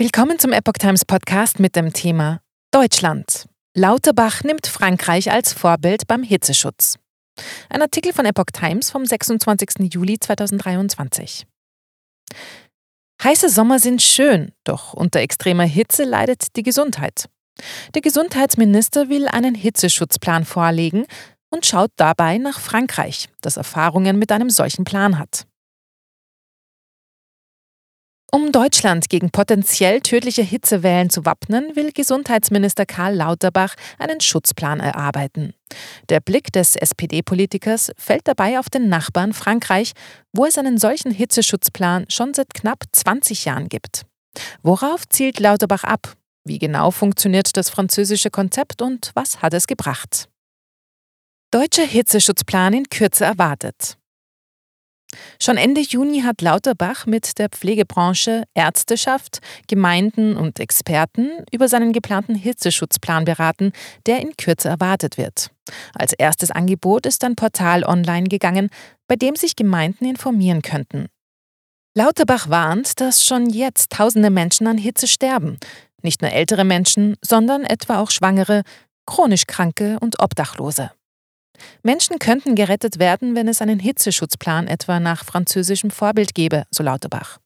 Willkommen zum Epoch Times Podcast mit dem Thema Deutschland. Lauterbach nimmt Frankreich als Vorbild beim Hitzeschutz. Ein Artikel von Epoch Times vom 26. Juli 2023. Heiße Sommer sind schön, doch unter extremer Hitze leidet die Gesundheit. Der Gesundheitsminister will einen Hitzeschutzplan vorlegen und schaut dabei nach Frankreich, das Erfahrungen mit einem solchen Plan hat. Um Deutschland gegen potenziell tödliche Hitzewellen zu wappnen, will Gesundheitsminister Karl Lauterbach einen Schutzplan erarbeiten. Der Blick des SPD-Politikers fällt dabei auf den Nachbarn Frankreich, wo es einen solchen Hitzeschutzplan schon seit knapp 20 Jahren gibt. Worauf zielt Lauterbach ab? Wie genau funktioniert das französische Konzept und was hat es gebracht? Deutscher Hitzeschutzplan in Kürze erwartet. Schon Ende Juni hat Lauterbach mit der Pflegebranche, Ärzteschaft, Gemeinden und Experten über seinen geplanten Hitzeschutzplan beraten, der in Kürze erwartet wird. Als erstes Angebot ist ein Portal online gegangen, bei dem sich Gemeinden informieren könnten. Lauterbach warnt, dass schon jetzt tausende Menschen an Hitze sterben. Nicht nur ältere Menschen, sondern etwa auch Schwangere, chronisch Kranke und Obdachlose. Menschen könnten gerettet werden, wenn es einen Hitzeschutzplan etwa nach französischem Vorbild gäbe, so Lauterbach.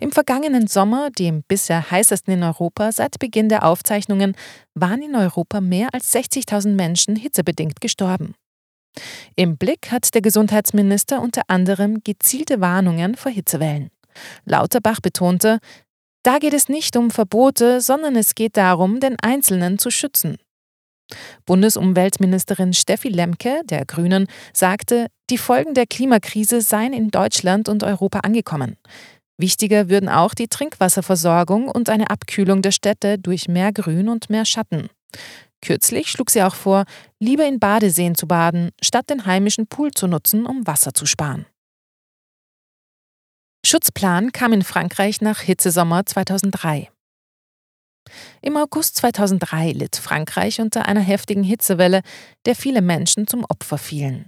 Im vergangenen Sommer, dem bisher heißesten in Europa seit Beginn der Aufzeichnungen, waren in Europa mehr als 60.000 Menschen hitzebedingt gestorben. Im Blick hat der Gesundheitsminister unter anderem gezielte Warnungen vor Hitzewellen. Lauterbach betonte, da geht es nicht um Verbote, sondern es geht darum, den Einzelnen zu schützen. Bundesumweltministerin Steffi Lemke der Grünen sagte, die Folgen der Klimakrise seien in Deutschland und Europa angekommen. Wichtiger würden auch die Trinkwasserversorgung und eine Abkühlung der Städte durch mehr Grün und mehr Schatten. Kürzlich schlug sie auch vor, lieber in Badeseen zu baden, statt den heimischen Pool zu nutzen, um Wasser zu sparen. Schutzplan kam in Frankreich nach Hitzesommer 2003. Im August 2003 litt Frankreich unter einer heftigen Hitzewelle, der viele Menschen zum Opfer fielen.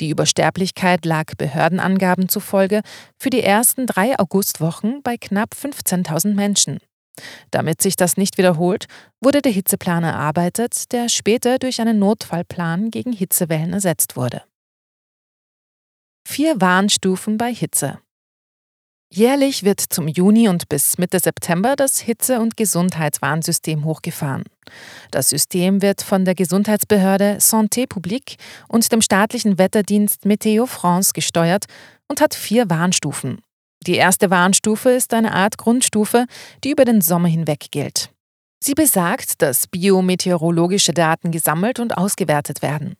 Die Übersterblichkeit lag Behördenangaben zufolge für die ersten drei Augustwochen bei knapp 15.000 Menschen. Damit sich das nicht wiederholt, wurde der Hitzeplan erarbeitet, der später durch einen Notfallplan gegen Hitzewellen ersetzt wurde. Vier Warnstufen bei Hitze. Jährlich wird zum Juni und bis Mitte September das Hitze- und Gesundheitswarnsystem hochgefahren. Das System wird von der Gesundheitsbehörde Santé Publique und dem staatlichen Wetterdienst Météo France gesteuert und hat vier Warnstufen. Die erste Warnstufe ist eine Art Grundstufe, die über den Sommer hinweg gilt. Sie besagt, dass biometeorologische Daten gesammelt und ausgewertet werden.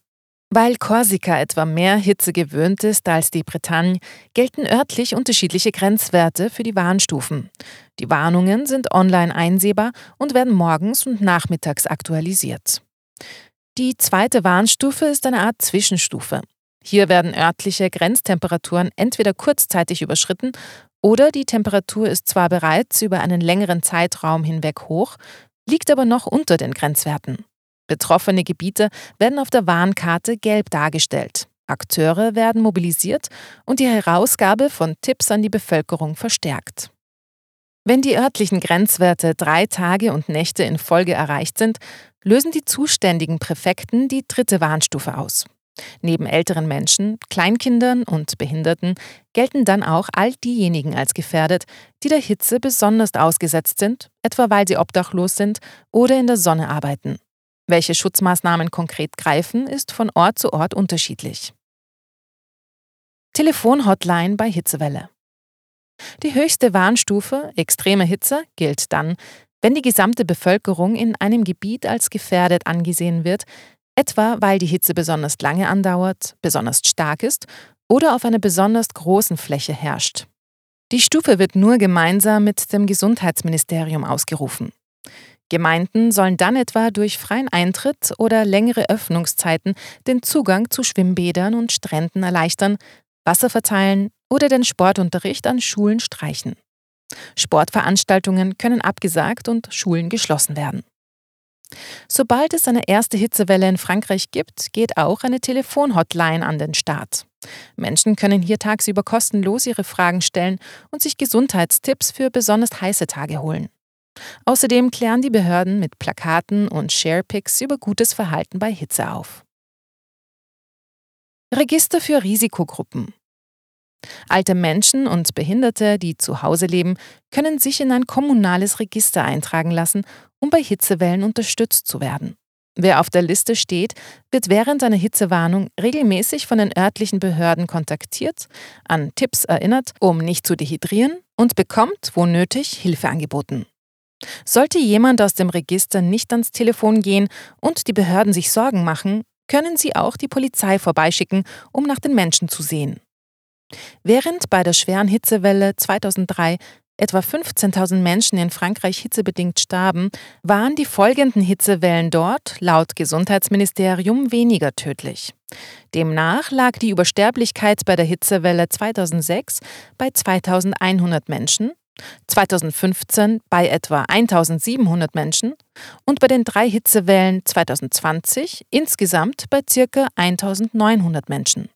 Weil Korsika etwa mehr Hitze gewöhnt ist als die Bretagne, gelten örtlich unterschiedliche Grenzwerte für die Warnstufen. Die Warnungen sind online einsehbar und werden morgens und nachmittags aktualisiert. Die zweite Warnstufe ist eine Art Zwischenstufe. Hier werden örtliche Grenztemperaturen entweder kurzzeitig überschritten oder die Temperatur ist zwar bereits über einen längeren Zeitraum hinweg hoch, liegt aber noch unter den Grenzwerten. Betroffene Gebiete werden auf der Warnkarte gelb dargestellt. Akteure werden mobilisiert und die Herausgabe von Tipps an die Bevölkerung verstärkt. Wenn die örtlichen Grenzwerte drei Tage und Nächte in Folge erreicht sind, lösen die zuständigen Präfekten die dritte Warnstufe aus. Neben älteren Menschen, Kleinkindern und Behinderten gelten dann auch all diejenigen als gefährdet, die der Hitze besonders ausgesetzt sind, etwa weil sie obdachlos sind oder in der Sonne arbeiten. Welche Schutzmaßnahmen konkret greifen, ist von Ort zu Ort unterschiedlich. Telefonhotline bei Hitzewelle. Die höchste Warnstufe, extreme Hitze, gilt dann, wenn die gesamte Bevölkerung in einem Gebiet als gefährdet angesehen wird, etwa weil die Hitze besonders lange andauert, besonders stark ist oder auf einer besonders großen Fläche herrscht. Die Stufe wird nur gemeinsam mit dem Gesundheitsministerium ausgerufen. Gemeinden sollen dann etwa durch freien Eintritt oder längere Öffnungszeiten den Zugang zu Schwimmbädern und Stränden erleichtern, Wasser verteilen oder den Sportunterricht an Schulen streichen. Sportveranstaltungen können abgesagt und Schulen geschlossen werden. Sobald es eine erste Hitzewelle in Frankreich gibt, geht auch eine Telefonhotline an den Start. Menschen können hier tagsüber kostenlos ihre Fragen stellen und sich Gesundheitstipps für besonders heiße Tage holen. Außerdem klären die Behörden mit Plakaten und Sharepics über gutes Verhalten bei Hitze auf. Register für Risikogruppen. Alte Menschen und Behinderte, die zu Hause leben, können sich in ein kommunales Register eintragen lassen, um bei Hitzewellen unterstützt zu werden. Wer auf der Liste steht, wird während einer Hitzewarnung regelmäßig von den örtlichen Behörden kontaktiert, an Tipps erinnert, um nicht zu dehydrieren und bekommt, wo nötig, Hilfe angeboten. Sollte jemand aus dem Register nicht ans Telefon gehen und die Behörden sich Sorgen machen, können sie auch die Polizei vorbeischicken, um nach den Menschen zu sehen. Während bei der schweren Hitzewelle 2003 etwa 15.000 Menschen in Frankreich hitzebedingt starben, waren die folgenden Hitzewellen dort laut Gesundheitsministerium weniger tödlich. Demnach lag die Übersterblichkeit bei der Hitzewelle 2006 bei 2100 Menschen, 2015 bei etwa 1700 Menschen und bei den drei Hitzewellen 2020 insgesamt bei ca. 1900 Menschen.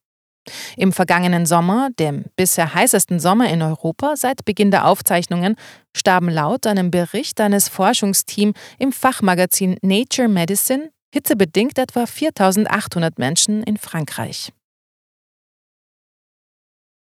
Im vergangenen Sommer, dem bisher heißesten Sommer in Europa seit Beginn der Aufzeichnungen, starben laut einem Bericht eines Forschungsteams im Fachmagazin Nature Medicine hitzebedingt etwa 4800 Menschen in Frankreich.